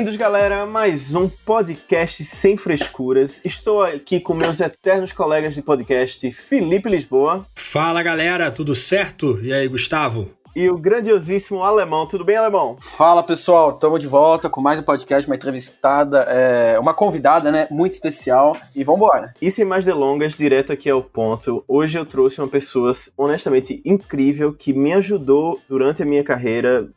Bem-vindos, galera, a mais um podcast sem frescuras. Estou aqui com meus eternos colegas de podcast, Felipe Lisboa. Fala, galera, tudo certo? E aí, Gustavo? E o grandiosíssimo Alemão. Tudo bem, Alemão? Fala, pessoal. Estamos de volta com mais um podcast, uma entrevistada, é, uma convidada, né? Muito especial. E vamos embora. E sem mais delongas, direto aqui ao ponto. Hoje eu trouxe uma pessoa honestamente incrível que me ajudou durante a minha carreira.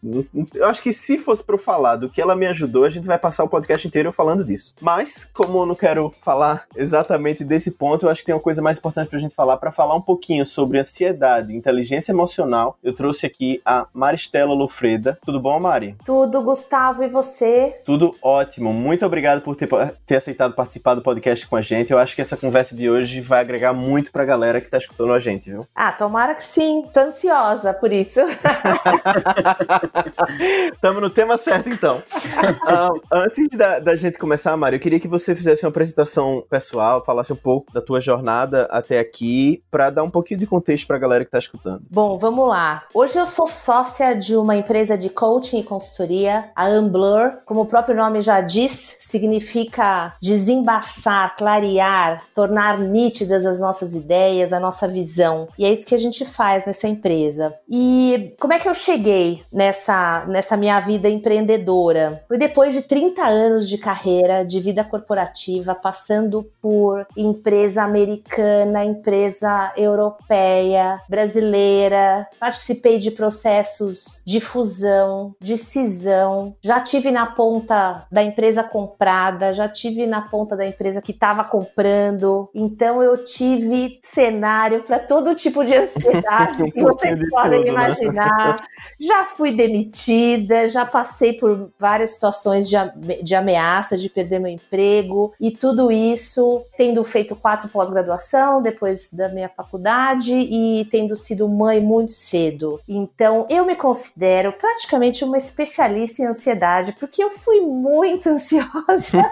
Eu acho que se fosse para eu falar do que ela me ajudou, a gente vai passar o podcast inteiro falando disso. Mas, como eu não quero falar exatamente desse ponto, eu acho que tem uma coisa mais importante pra gente falar, para falar um pouquinho sobre ansiedade, inteligência emocional. Eu trouxe aqui aqui a Maristela Lofreda. Tudo bom, Mari? Tudo, Gustavo, e você? Tudo ótimo. Muito obrigado por ter, ter aceitado participar do podcast com a gente. Eu acho que essa conversa de hoje vai agregar muito pra galera que tá escutando a gente, viu? Ah, tomara que sim. Tô ansiosa por isso. Tamo no tema certo, então. Um, antes da, da, gente começar, Mari, eu queria que você fizesse uma apresentação pessoal, falasse um pouco da tua jornada até aqui, para dar um pouquinho de contexto pra galera que tá escutando. Bom, vamos lá. Hoje eu sou sócia de uma empresa de coaching e consultoria, a Amblur. Como o próprio nome já diz, significa desembaçar, clarear, tornar nítidas as nossas ideias, a nossa visão. E é isso que a gente faz nessa empresa. E como é que eu cheguei nessa, nessa minha vida empreendedora? Foi depois de 30 anos de carreira, de vida corporativa, passando por empresa americana, empresa europeia, brasileira, participei de processos de fusão, de cisão, já tive na ponta da empresa comprada, já tive na ponta da empresa que estava comprando. Então eu tive cenário para todo tipo de ansiedade que vocês podem tudo, né? imaginar. Né? Já fui demitida, já passei por várias situações de, de ameaça de perder meu emprego e tudo isso tendo feito quatro pós-graduação depois da minha faculdade e tendo sido mãe muito cedo. Então, então, eu me considero praticamente uma especialista em ansiedade, porque eu fui muito ansiosa.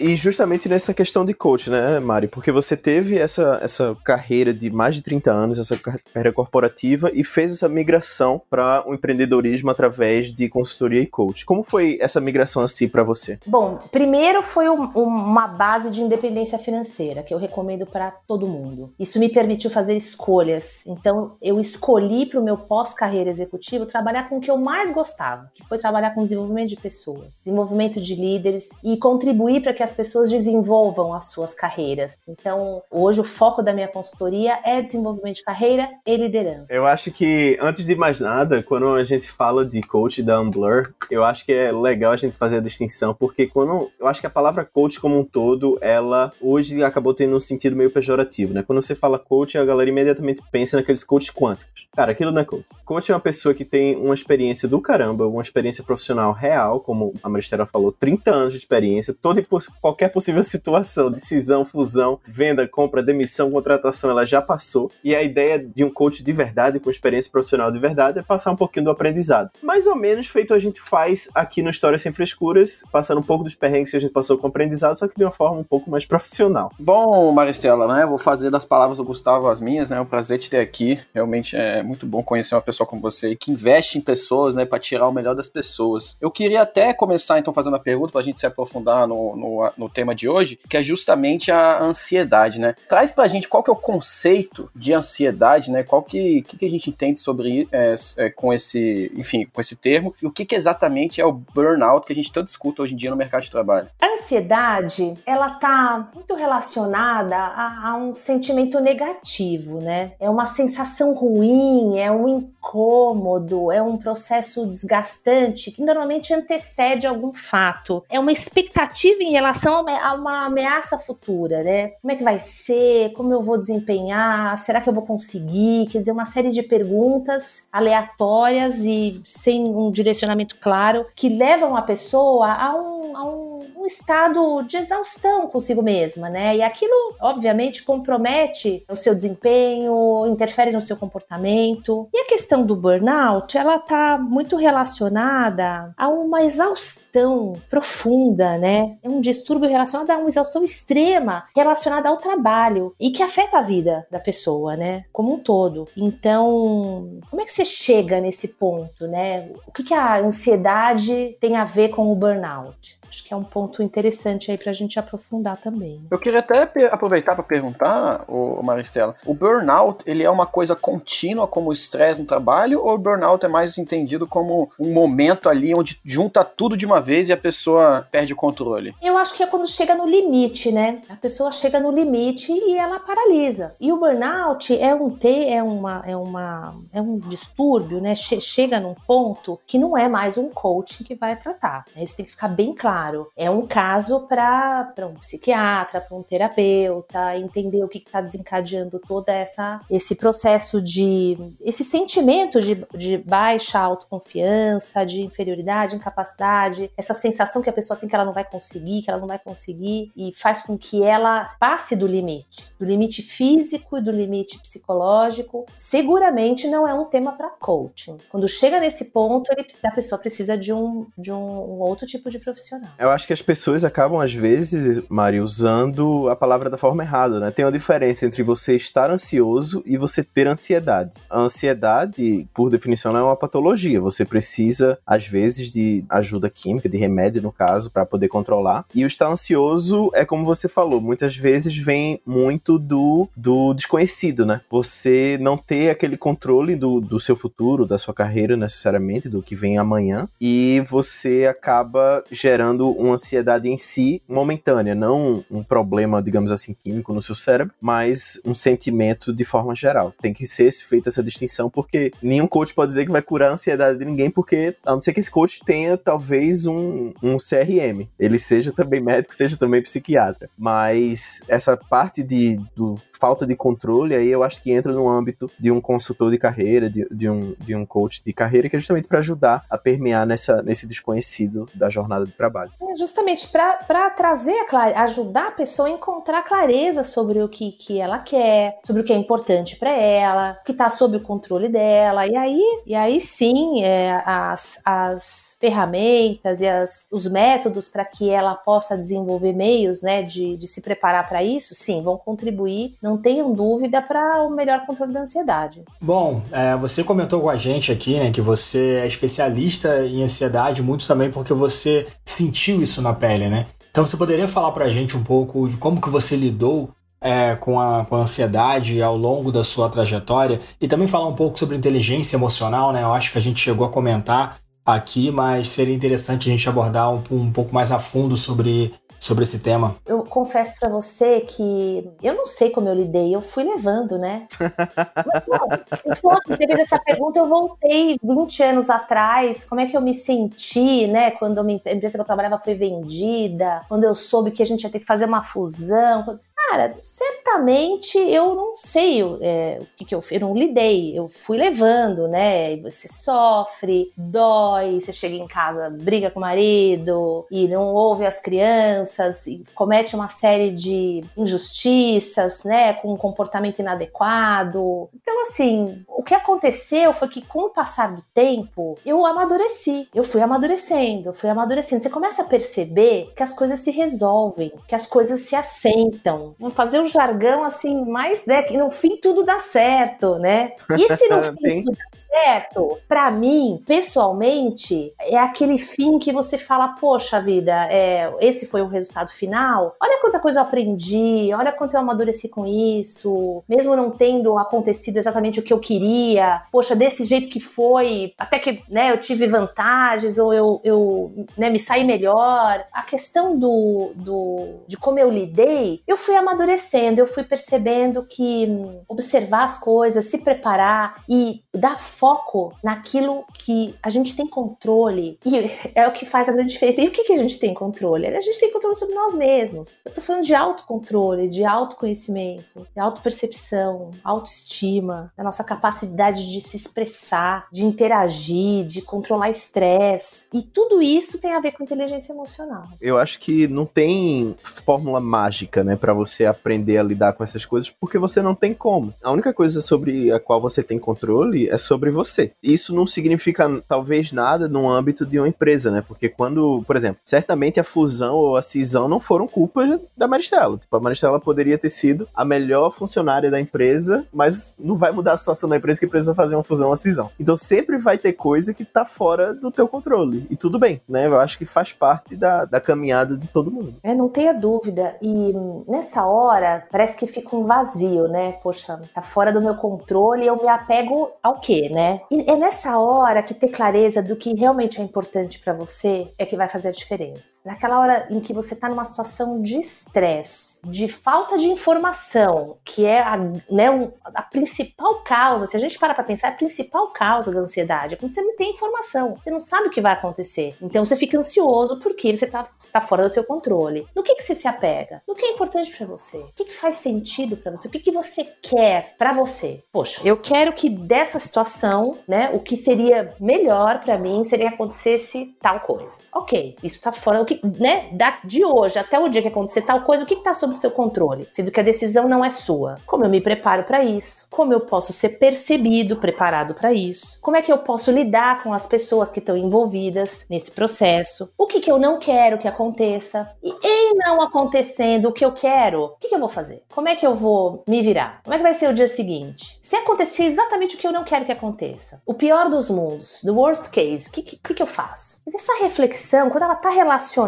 e justamente nessa questão de coach, né, Mari? Porque você teve essa, essa carreira de mais de 30 anos, essa carreira corporativa, e fez essa migração para o empreendedorismo através de consultoria e coach. Como foi essa migração assim para você? Bom, primeiro foi um, uma base de independência financeira, que eu recomendo para todo mundo. Isso me permitiu fazer escolhas escolhas. Então, eu escolhi para o meu pós-carreira executivo trabalhar com o que eu mais gostava, que foi trabalhar com desenvolvimento de pessoas, desenvolvimento de líderes e contribuir para que as pessoas desenvolvam as suas carreiras. Então, hoje o foco da minha consultoria é desenvolvimento de carreira e liderança. Eu acho que, antes de mais nada, quando a gente fala de coach da Umblur, eu acho que é legal a gente fazer a distinção, porque quando eu acho que a palavra coach como um todo, ela hoje acabou tendo um sentido meio pejorativo, né? Quando você fala coach, a galera imediatamente imediatamente pensa naqueles coaches quânticos. Cara, aquilo não é coach. Coach é uma pessoa que tem uma experiência do caramba, uma experiência profissional real, como a Maristela falou, 30 anos de experiência, toda e qualquer possível situação, decisão, fusão, venda, compra, demissão, contratação, ela já passou. E a ideia de um coach de verdade, com experiência profissional de verdade, é passar um pouquinho do aprendizado. Mais ou menos feito a gente faz aqui no História Sem Frescuras, passando um pouco dos perrengues que a gente passou com o aprendizado, só que de uma forma um pouco mais profissional. Bom, Maristela, né? Vou fazer das palavras do Gustavo as minhas, né? Prazer te ter aqui. Realmente é muito bom conhecer uma pessoa como você que investe em pessoas, né, para tirar o melhor das pessoas. Eu queria até começar então fazendo uma pergunta para a gente se aprofundar no, no, no, tema de hoje, que é justamente a ansiedade, né? Traz para a gente qual que é o conceito de ansiedade, né? Qual que, que, que a gente entende sobre é, é, com esse, enfim, com esse termo e o que, que exatamente é o burnout que a gente tanto escuta hoje em dia no mercado de trabalho. A ansiedade, ela tá muito relacionada a, a um sentimento negativo, né? Né? É uma sensação ruim, é um incômodo, é um processo desgastante que normalmente antecede algum fato. É uma expectativa em relação a uma ameaça futura, né? Como é que vai ser? Como eu vou desempenhar? Será que eu vou conseguir? Quer dizer, uma série de perguntas aleatórias e sem um direcionamento claro que levam a pessoa a um, a um um estado de exaustão consigo mesma, né? E aquilo, obviamente, compromete o seu desempenho, interfere no seu comportamento. E a questão do burnout, ela tá muito relacionada a uma exaustão profunda, né? É um distúrbio relacionado a uma exaustão extrema relacionada ao trabalho e que afeta a vida da pessoa, né? Como um todo. Então, como é que você chega nesse ponto, né? O que, que a ansiedade tem a ver com o burnout? Acho que é um ponto interessante aí para a gente aprofundar também. Eu queria até aproveitar para perguntar, Maristela, o burnout ele é uma coisa contínua como estresse no trabalho ou o burnout é mais entendido como um momento ali onde junta tudo de uma vez e a pessoa perde o controle? Eu acho que é quando chega no limite, né? A pessoa chega no limite e ela paralisa. E o burnout é um T, é uma é uma é um distúrbio, né? Chega num ponto que não é mais um coaching que vai tratar. Né? Isso tem que ficar bem claro claro, é um caso para um psiquiatra, para um terapeuta, entender o que está desencadeando toda essa esse processo de esse sentimento de, de baixa autoconfiança, de inferioridade, incapacidade, essa sensação que a pessoa tem que ela não vai conseguir, que ela não vai conseguir e faz com que ela passe do limite, do limite físico e do limite psicológico. Seguramente não é um tema para coaching. Quando chega nesse ponto, ele, a pessoa precisa de um de um, um outro tipo de profissional. Eu acho que as pessoas acabam, às vezes, Mari, usando a palavra da forma errada, né? Tem uma diferença entre você estar ansioso e você ter ansiedade. A ansiedade, por definição, é uma patologia. Você precisa, às vezes, de ajuda química, de remédio, no caso, para poder controlar. E o estar ansioso é como você falou, muitas vezes vem muito do, do desconhecido, né? Você não ter aquele controle do, do seu futuro, da sua carreira, necessariamente, do que vem amanhã. E você acaba gerando uma ansiedade em si momentânea, não um problema, digamos assim, químico no seu cérebro, mas um sentimento de forma geral. Tem que ser feita essa distinção, porque nenhum coach pode dizer que vai curar a ansiedade de ninguém, porque a não ser que esse coach tenha talvez um, um CRM, ele seja também médico, seja também psiquiatra. Mas essa parte de, do falta de controle, aí eu acho que entra no âmbito de um consultor de carreira, de, de um, de um coach de carreira, que é justamente para ajudar a permear nessa, nesse desconhecido da jornada de trabalho. É justamente para trazer a ajudar a pessoa a encontrar clareza sobre o que, que ela quer, sobre o que é importante para ela, que está sob o controle dela, e aí, e aí sim, é, as, as ferramentas e as, os métodos para que ela possa desenvolver meios né, de, de se preparar para isso, sim, vão contribuir, não tenham dúvida, para o melhor controle da ansiedade. Bom, é, você comentou com a gente aqui né, que você é especialista em ansiedade, muito também porque você sentiu isso na pele, né? Então você poderia falar para a gente um pouco de como que você lidou é, com, a, com a ansiedade ao longo da sua trajetória e também falar um pouco sobre inteligência emocional, né? Eu acho que a gente chegou a comentar aqui, mas seria interessante a gente abordar um, um pouco mais a fundo sobre sobre esse tema? Eu confesso para você que eu não sei como eu lidei, eu fui levando, né? Mas, não, você fez essa pergunta, eu voltei 20 anos atrás, como é que eu me senti, né? Quando a empresa que eu trabalhava foi vendida, quando eu soube que a gente ia ter que fazer uma fusão. Cara, certamente eu não sei é, o que, que eu fiz, eu não lidei, eu fui levando, né? Você sofre, dói, você chega em casa, briga com o marido e não ouve as crianças e comete uma série de injustiças, né? Com um comportamento inadequado. Então, assim, o que aconteceu foi que com o passar do tempo, eu amadureci, eu fui amadurecendo, fui amadurecendo. Você começa a perceber que as coisas se resolvem, que as coisas se assentam fazer um jargão assim, mais, né? Que no fim tudo dá certo, né? E se no fim tudo dá certo, para mim, pessoalmente, é aquele fim que você fala, poxa vida, é, esse foi o resultado final. Olha quanta coisa eu aprendi, olha quanto eu amadureci com isso, mesmo não tendo acontecido exatamente o que eu queria. Poxa, desse jeito que foi, até que né, eu tive vantagens ou eu, eu né, me saí melhor. A questão do, do de como eu lidei, eu fui amadurecendo amadurecendo, eu fui percebendo que hum, observar as coisas, se preparar e dar foco naquilo que a gente tem controle e é o que faz a grande diferença. E o que, que a gente tem controle? A gente tem controle sobre nós mesmos. Eu tô falando de autocontrole, de autoconhecimento, de autopercepção, autoestima, da nossa capacidade de se expressar, de interagir, de controlar estresse. E tudo isso tem a ver com inteligência emocional. Eu acho que não tem fórmula mágica, né, para você aprender a lidar com essas coisas, porque você não tem como. A única coisa sobre a qual você tem controle é sobre você. Isso não significa talvez nada no âmbito de uma empresa, né? Porque quando, por exemplo, certamente a fusão ou a cisão não foram culpa da Maristela. Tipo, a Maristela poderia ter sido a melhor funcionária da empresa, mas não vai mudar a situação da empresa que precisa fazer uma fusão ou uma cisão. Então sempre vai ter coisa que tá fora do teu controle. E tudo bem, né? Eu acho que faz parte da, da caminhada de todo mundo. É, não tenha dúvida. E nessa hora, parece que fica um vazio, né? Poxa, tá fora do meu controle, eu me apego ao quê, né? E é nessa hora que ter clareza do que realmente é importante para você é que vai fazer a diferença. Naquela hora em que você tá numa situação de estresse, de falta de informação, que é a, né, a principal causa, se a gente para para pensar, é a principal causa da ansiedade, é quando você não tem informação, você não sabe o que vai acontecer. Então você fica ansioso porque você está tá fora do seu controle. No que, que você se apega? No que é importante para você? O que, que faz sentido para você? O que, que você quer para você? Poxa, eu quero que dessa situação, né, o que seria melhor para mim seria que acontecesse tal coisa. Ok, isso está fora do que, né, da, de hoje até o dia que acontecer tal coisa, o que está sob sob seu controle, sendo que a decisão não é sua. Como eu me preparo para isso? Como eu posso ser percebido, preparado para isso? Como é que eu posso lidar com as pessoas que estão envolvidas nesse processo? O que, que eu não quero que aconteça? E em não acontecendo o que eu quero, o que, que eu vou fazer? Como é que eu vou me virar? Como é que vai ser o dia seguinte? Se acontecer exatamente o que eu não quero que aconteça, o pior dos mundos, the worst case, o que, que, que eu faço? Mas essa reflexão, quando ela está relacionada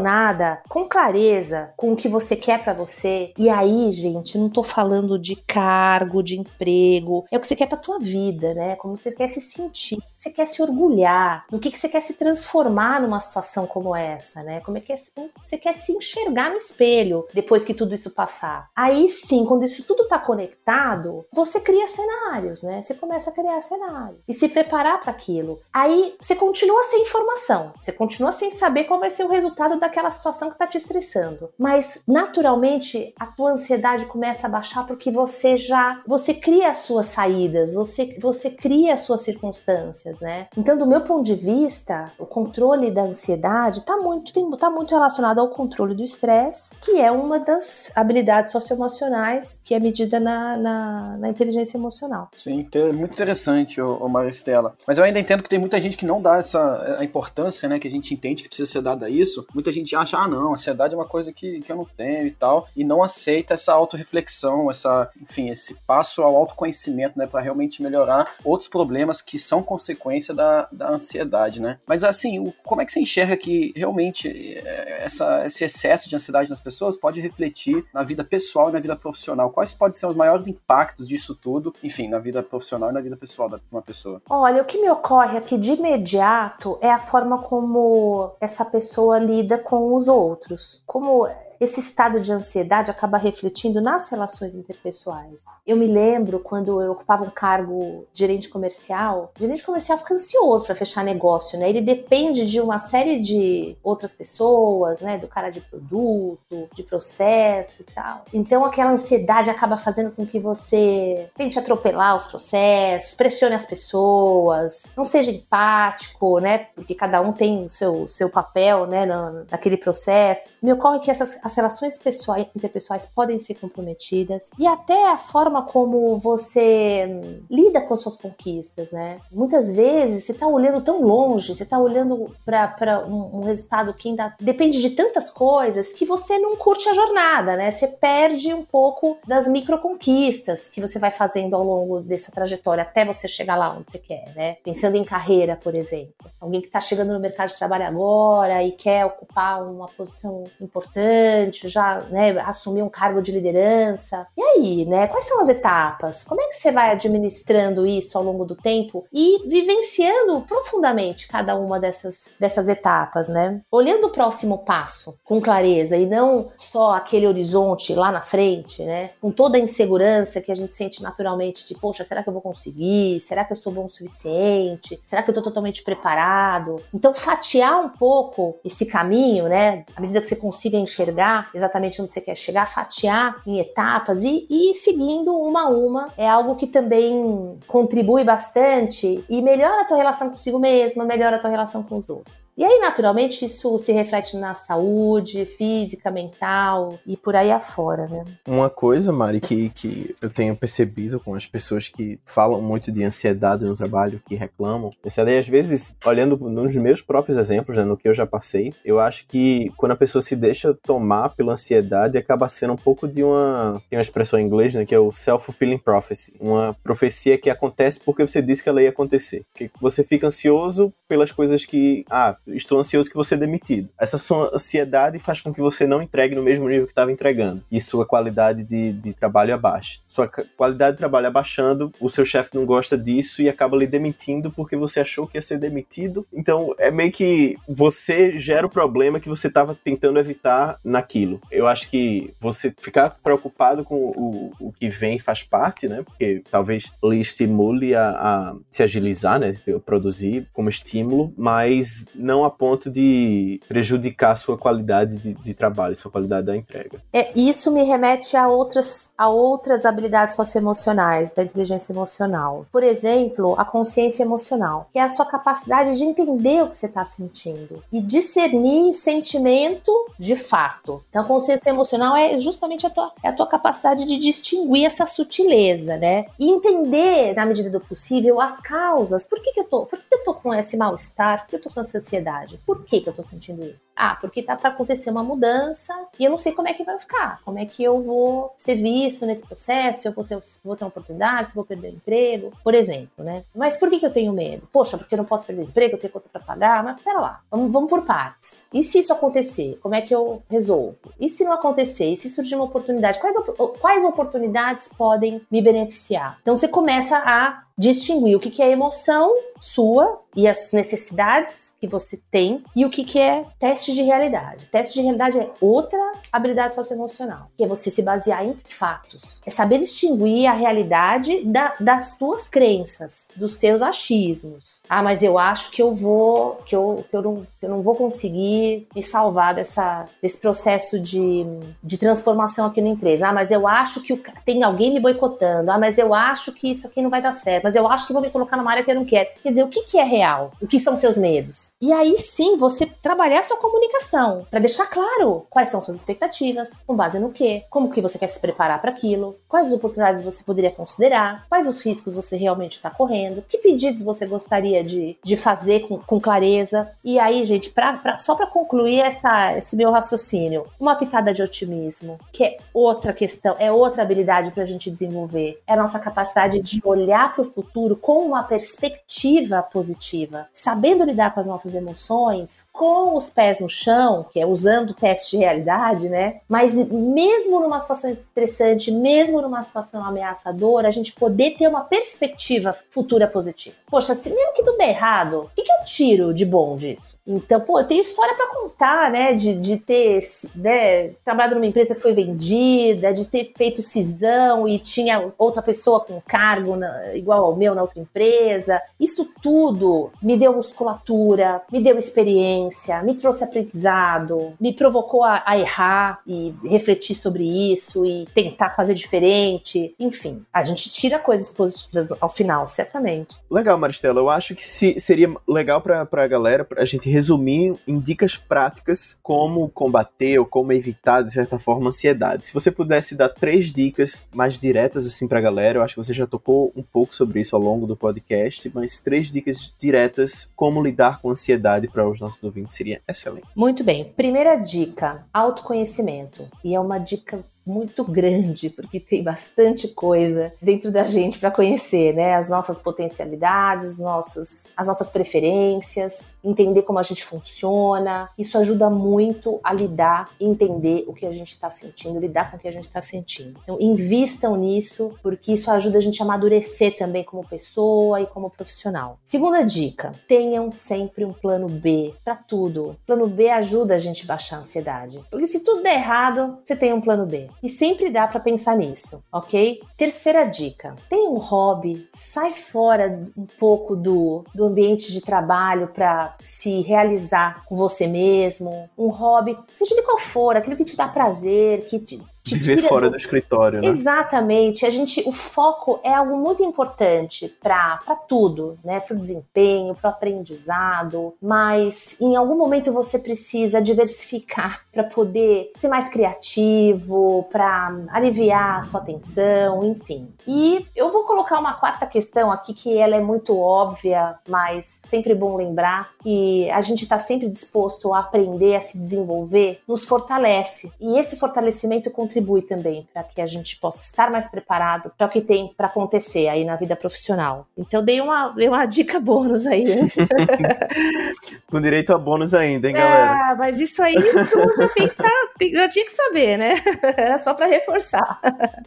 com clareza com o que você quer para você, e aí, gente, não tô falando de cargo, de emprego. É o que você quer pra tua vida, né? Como você quer se sentir. Você quer se orgulhar. No que, que você quer se transformar numa situação como essa, né? Como é que é, você quer se enxergar no espelho depois que tudo isso passar. Aí sim, quando isso tudo tá conectado, você cria cenários, né? Você começa a criar cenários e se preparar para aquilo. Aí você continua sem informação. Você continua sem saber qual vai ser o resultado daquela situação que tá te estressando. Mas naturalmente a tua ansiedade começa a baixar porque você já você cria as suas saídas, você você cria as suas circunstâncias, né? Então, do meu ponto de vista, o controle da ansiedade está muito tá muito relacionado ao controle do estresse, que é uma das habilidades socioemocionais que é medida na, na, na inteligência emocional. Sim, muito interessante, o, Maristela. Mas eu ainda entendo que tem muita gente que não dá essa a importância, né, que a gente entende que precisa ser dada a isso. Muita gente acha, ah, não, ansiedade é uma coisa que, que eu não tenho e tal, e não aceita essa autorreflexão, essa, enfim, esse passo ao autoconhecimento, né, para realmente melhorar outros problemas que são consequência da, da ansiedade, né? Mas assim, o, como é que você enxerga que realmente é, essa, esse excesso de ansiedade nas pessoas pode refletir na vida pessoal e na vida profissional? Quais podem ser os maiores impactos disso tudo, enfim, na vida profissional e na vida pessoal de uma pessoa? Olha, o que me ocorre aqui de imediato é a forma como essa pessoa lida com os outros. Como esse estado de ansiedade acaba refletindo nas relações interpessoais. Eu me lembro quando eu ocupava um cargo de gerente comercial, o gerente comercial fica ansioso para fechar negócio, né? Ele depende de uma série de outras pessoas, né? Do cara de produto, de processo e tal. Então aquela ansiedade acaba fazendo com que você tente atropelar os processos, pressione as pessoas, não seja empático, né? Porque cada um tem o seu, seu papel, né? naquele processo. Me ocorre que essas as relações pessoais, interpessoais podem ser comprometidas e até a forma como você hum, lida com as suas conquistas, né? Muitas vezes você está olhando tão longe, você está olhando para um, um, resultado que ainda depende de tantas coisas que você não curte a jornada, né? Você perde um pouco das micro conquistas que você vai fazendo ao longo dessa trajetória até você chegar lá onde você quer, né? Pensando em carreira, por exemplo. Alguém que está chegando no mercado de trabalho agora e quer ocupar uma posição importante, já né, assumir um cargo de liderança. E aí, né? Quais são as etapas? Como é que você vai administrando isso ao longo do tempo e vivenciando profundamente cada uma dessas, dessas etapas, né? Olhando o próximo passo com clareza e não só aquele horizonte lá na frente, né? Com toda a insegurança que a gente sente naturalmente de, poxa, será que eu vou conseguir? Será que eu sou bom o suficiente? Será que eu tô totalmente preparado? Então, fatiar um pouco esse caminho, né? À medida que você consiga enxergar exatamente onde você quer chegar, fatiar em etapas e, e ir seguindo uma a uma é algo que também contribui bastante e melhora a tua relação consigo mesma, melhora a tua relação com os outros. E aí, naturalmente, isso se reflete na saúde física, mental e por aí afora, né? Uma coisa, Mari, que, que eu tenho percebido com as pessoas que falam muito de ansiedade no trabalho, que reclamam, ansiedade, às vezes, olhando nos meus próprios exemplos, né, no que eu já passei, eu acho que quando a pessoa se deixa tomar pela ansiedade, acaba sendo um pouco de uma. Tem uma expressão em inglês, né, que é o self-fulfilling prophecy. Uma profecia que acontece porque você disse que ela ia acontecer. Que você fica ansioso pelas coisas que. Ah, estou ansioso que você é demitido. Essa sua ansiedade faz com que você não entregue no mesmo nível que estava entregando e sua qualidade de, de trabalho abaixe. Sua qualidade de trabalho abaixando, o seu chefe não gosta disso e acaba lhe demitindo porque você achou que ia ser demitido. Então é meio que você gera o problema que você estava tentando evitar naquilo. Eu acho que você ficar preocupado com o, o que vem faz parte, né? Porque talvez lhe estimule a, a se agilizar, né? Produzir como estímulo, mas não a ponto de prejudicar sua qualidade de, de trabalho, sua qualidade da entrega. É, isso me remete a outras, a outras habilidades socioemocionais, da inteligência emocional. Por exemplo, a consciência emocional, que é a sua capacidade de entender o que você está sentindo e discernir sentimento de fato. Então, a consciência emocional é justamente a tua, é a tua capacidade de distinguir essa sutileza, né? E entender, na medida do possível, as causas. Por que, que eu tô? Por que, que eu tô com esse mal-estar? Por que eu tô com essa ansiedade? Por que, que eu tô sentindo isso? Ah, porque tá para acontecer uma mudança e eu não sei como é que vai ficar, como é que eu vou ser visto nesse processo, eu vou ter, vou ter uma oportunidade, se vou perder o emprego, por exemplo, né? Mas por que, que eu tenho medo? Poxa, porque eu não posso perder o emprego, eu tenho conta para pagar, mas pera lá, vamos, vamos por partes. E se isso acontecer, como é que eu resolvo? E se não acontecer? E se surgir uma oportunidade? Quais, quais oportunidades podem me beneficiar? Então você começa a distinguir o que, que é emoção sua e as necessidades que você tem e o que, que é teste de realidade. Teste de realidade é outra habilidade socioemocional, que é você se basear em fatos. É saber distinguir a realidade da, das tuas crenças, dos teus achismos. Ah, mas eu acho que eu vou, que eu, que eu, não, que eu não vou conseguir me salvar dessa, desse processo de, de transformação aqui na empresa. Ah, mas eu acho que o, tem alguém me boicotando. Ah, mas eu acho que isso aqui não vai dar certo. Mas eu acho que vou me colocar numa área que eu não quero. Quer dizer, o que, que é real? O que são seus medos? E aí sim você trabalhar a sua comunicação para deixar claro quais são suas expectativas, com base no quê, como que você quer se preparar para aquilo, quais oportunidades você poderia considerar, quais os riscos você realmente está correndo, que pedidos você gostaria de, de fazer com, com clareza. E aí, gente, pra, pra só para concluir essa, esse meu raciocínio, uma pitada de otimismo, que é outra questão, é outra habilidade para a gente desenvolver, é a nossa capacidade de olhar para o futuro com uma perspectiva positiva, sabendo lidar com as nossas emoções com os pés no chão, que é usando o teste de realidade, né? Mas mesmo numa situação estressante, mesmo numa situação ameaçadora, a gente poder ter uma perspectiva futura positiva. Poxa, se mesmo que tudo der errado, o que, que eu tiro de bom disso? Então, pô, eu tenho história para contar, né? De, de ter né, trabalhado numa empresa que foi vendida, de ter feito cisão e tinha outra pessoa com cargo na, igual ao meu na outra empresa. Isso tudo me deu musculatura, me deu experiência, me trouxe aprendizado, me provocou a, a errar e refletir sobre isso e tentar fazer diferente. Enfim, a gente tira coisas positivas ao final, certamente. Legal, Maristela. Eu acho que se, seria legal para a galera a gente resumir em dicas práticas como combater ou como evitar, de certa forma, a ansiedade. Se você pudesse dar três dicas mais diretas assim pra galera, eu acho que você já tocou um pouco sobre isso ao longo do podcast, mas três dicas diretas como lidar com a ansiedade para os nossos seria excelente. Muito bem. Primeira dica: autoconhecimento. E é uma dica muito grande, porque tem bastante coisa dentro da gente para conhecer, né? As nossas potencialidades, nossas, as nossas preferências, entender como a gente funciona. Isso ajuda muito a lidar, entender o que a gente está sentindo, lidar com o que a gente está sentindo. Então, invistam nisso, porque isso ajuda a gente a amadurecer também como pessoa e como profissional. Segunda dica: tenham sempre um plano B para tudo. Plano B ajuda a gente a baixar a ansiedade. Porque se tudo der errado, você tem um plano B. E sempre dá para pensar nisso, ok? Terceira dica: tem um hobby, sai fora um pouco do, do ambiente de trabalho para se realizar com você mesmo. Um hobby, seja de qual for, aquilo que te dá prazer, que te, Viver fora do... do... escritório, né? Exatamente. A gente, o foco é algo muito importante para tudo, né? Para o desempenho, para o aprendizado. Mas em algum momento você precisa diversificar para poder ser mais criativo, para aliviar a sua atenção, enfim. E eu vou colocar uma quarta questão aqui que ela é muito óbvia, mas sempre bom lembrar que a gente está sempre disposto a aprender, a se desenvolver, nos fortalece. E esse fortalecimento contribui contribui também para que a gente possa estar mais preparado para o que tem para acontecer aí na vida profissional. Então dei uma, dei uma dica bônus aí. Né? Com direito a bônus ainda, hein, galera? Ah, mas isso aí já, tem que tá, já tinha que saber, né? Era só para reforçar.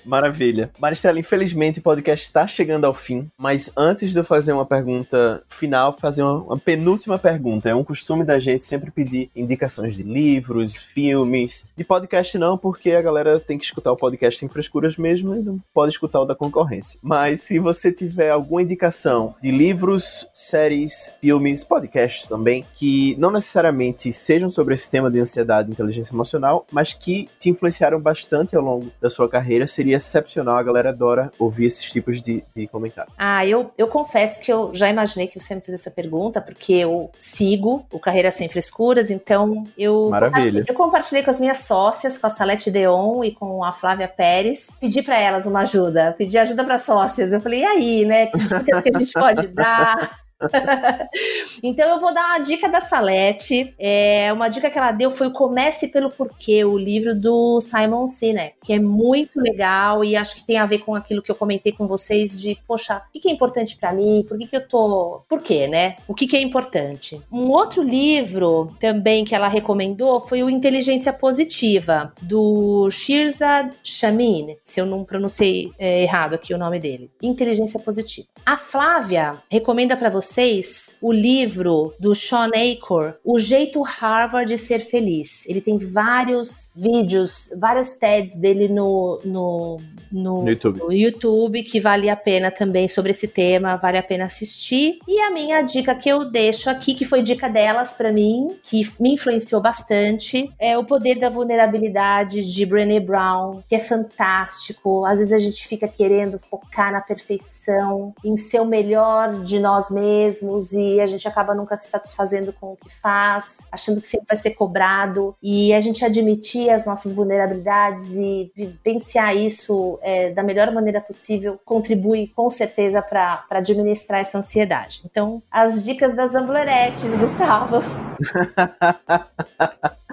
Maravilha. Maristela, infelizmente o podcast está chegando ao fim, mas antes de eu fazer uma pergunta final, fazer uma, uma penúltima pergunta. É um costume da gente sempre pedir indicações de livros, filmes, de podcast não, porque a galera tem que escutar o podcast sem frescuras mesmo e não pode escutar o da concorrência. Mas se você tiver alguma indicação de livros, séries, filmes, podcasts também, que não necessariamente sejam sobre esse tema de ansiedade e inteligência emocional, mas que te influenciaram bastante ao longo da sua carreira, seria excepcional. A galera adora ouvir esses tipos de, de comentário. Ah, eu, eu confesso que eu já imaginei que você me fez essa pergunta, porque eu sigo o Carreira Sem Frescuras, então eu, Maravilha. eu compartilhei com as minhas sócias, com a Salete Deon e com a Flávia Pérez, pedi para elas uma ajuda, pedi ajuda para sócias. Eu falei, e aí, né? Que dica que a gente pode dar? então eu vou dar uma dica da Salete. É, uma dica que ela deu foi o Comece pelo Porquê, o livro do Simon Sinek, que é muito legal e acho que tem a ver com aquilo que eu comentei com vocês de, poxa, o que é importante para mim? Por que, que eu tô. Por quê, né? O que, que é importante? Um outro livro também que ela recomendou foi o Inteligência Positiva, do Shirza Shamin, se eu não pronunciei é, errado aqui o nome dele. Inteligência Positiva. A Flávia recomenda para você vocês o livro do Sean Acor, O Jeito Harvard de Ser Feliz. Ele tem vários vídeos, vários TEDs dele no, no, no, no, YouTube. no YouTube que vale a pena também sobre esse tema, vale a pena assistir. E a minha dica que eu deixo aqui, que foi dica delas para mim, que me influenciou bastante, é O Poder da Vulnerabilidade de Brené Brown, que é fantástico. Às vezes a gente fica querendo focar na perfeição, em ser o melhor de nós mesmos mesmos e a gente acaba nunca se satisfazendo com o que faz, achando que sempre vai ser cobrado. E a gente admitir as nossas vulnerabilidades e vivenciar isso é, da melhor maneira possível contribui com certeza para administrar essa ansiedade. Então, as dicas das ambleretes, Gustavo.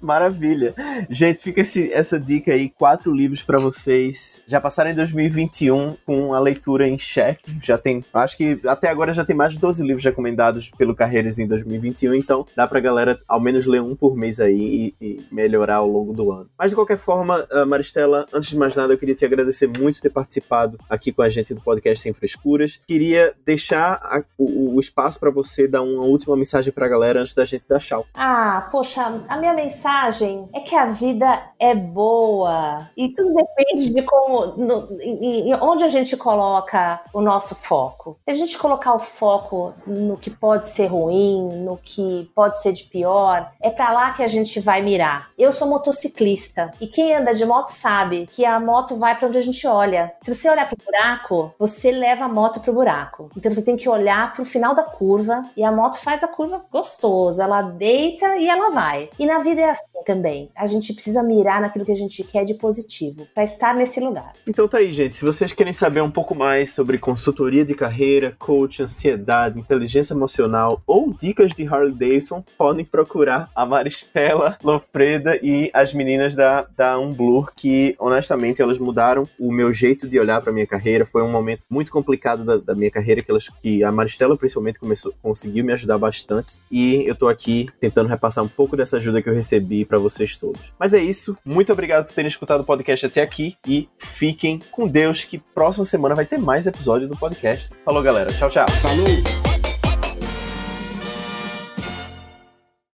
Maravilha. Gente, fica esse, essa dica aí, quatro livros para vocês. Já passaram em 2021 com a leitura em xeque. Já tem, acho que até agora já tem mais de 12 livros recomendados pelo Carreiras em 2021, então dá pra galera ao menos ler um por mês aí e, e melhorar ao longo do ano. Mas de qualquer forma, uh, Maristela, antes de mais nada, eu queria te agradecer muito ter participado aqui com a gente do podcast Sem Frescuras. Queria deixar a, o, o, espaço para você dar uma última mensagem pra galera antes da gente dar tchau. Ah, poxa, a minha mensagem é que a vida é boa e tudo depende de como, no, em, onde a gente coloca o nosso foco. Se a gente colocar o foco no que pode ser ruim, no que pode ser de pior, é para lá que a gente vai mirar. Eu sou motociclista e quem anda de moto sabe que a moto vai para onde a gente olha. Se você olhar pro buraco, você leva a moto pro buraco. Então você tem que olhar pro final da curva e a moto faz a curva gostosa, ela deita e ela vai. E na vida é assim também. A gente precisa mirar naquilo que a gente quer de positivo, para estar nesse lugar. Então tá aí, gente. Se vocês querem saber um pouco mais sobre consultoria de carreira, coach, ansiedade, inteligência emocional ou dicas de Harley Davidson, podem procurar a Maristela Lofreda e as meninas da, da Unblur, que honestamente elas mudaram o meu jeito de olhar para minha carreira. Foi um momento muito complicado da, da minha carreira que, elas, que a Maristela principalmente começou, conseguiu me ajudar bastante. E eu tô aqui tentando repassar um pouco dessa ajuda que eu recebi para vocês todos. Mas é isso. Muito obrigado por terem escutado o podcast até aqui e fiquem com Deus que próxima semana vai ter mais episódio do podcast. Falou, galera. Tchau, tchau. Falou!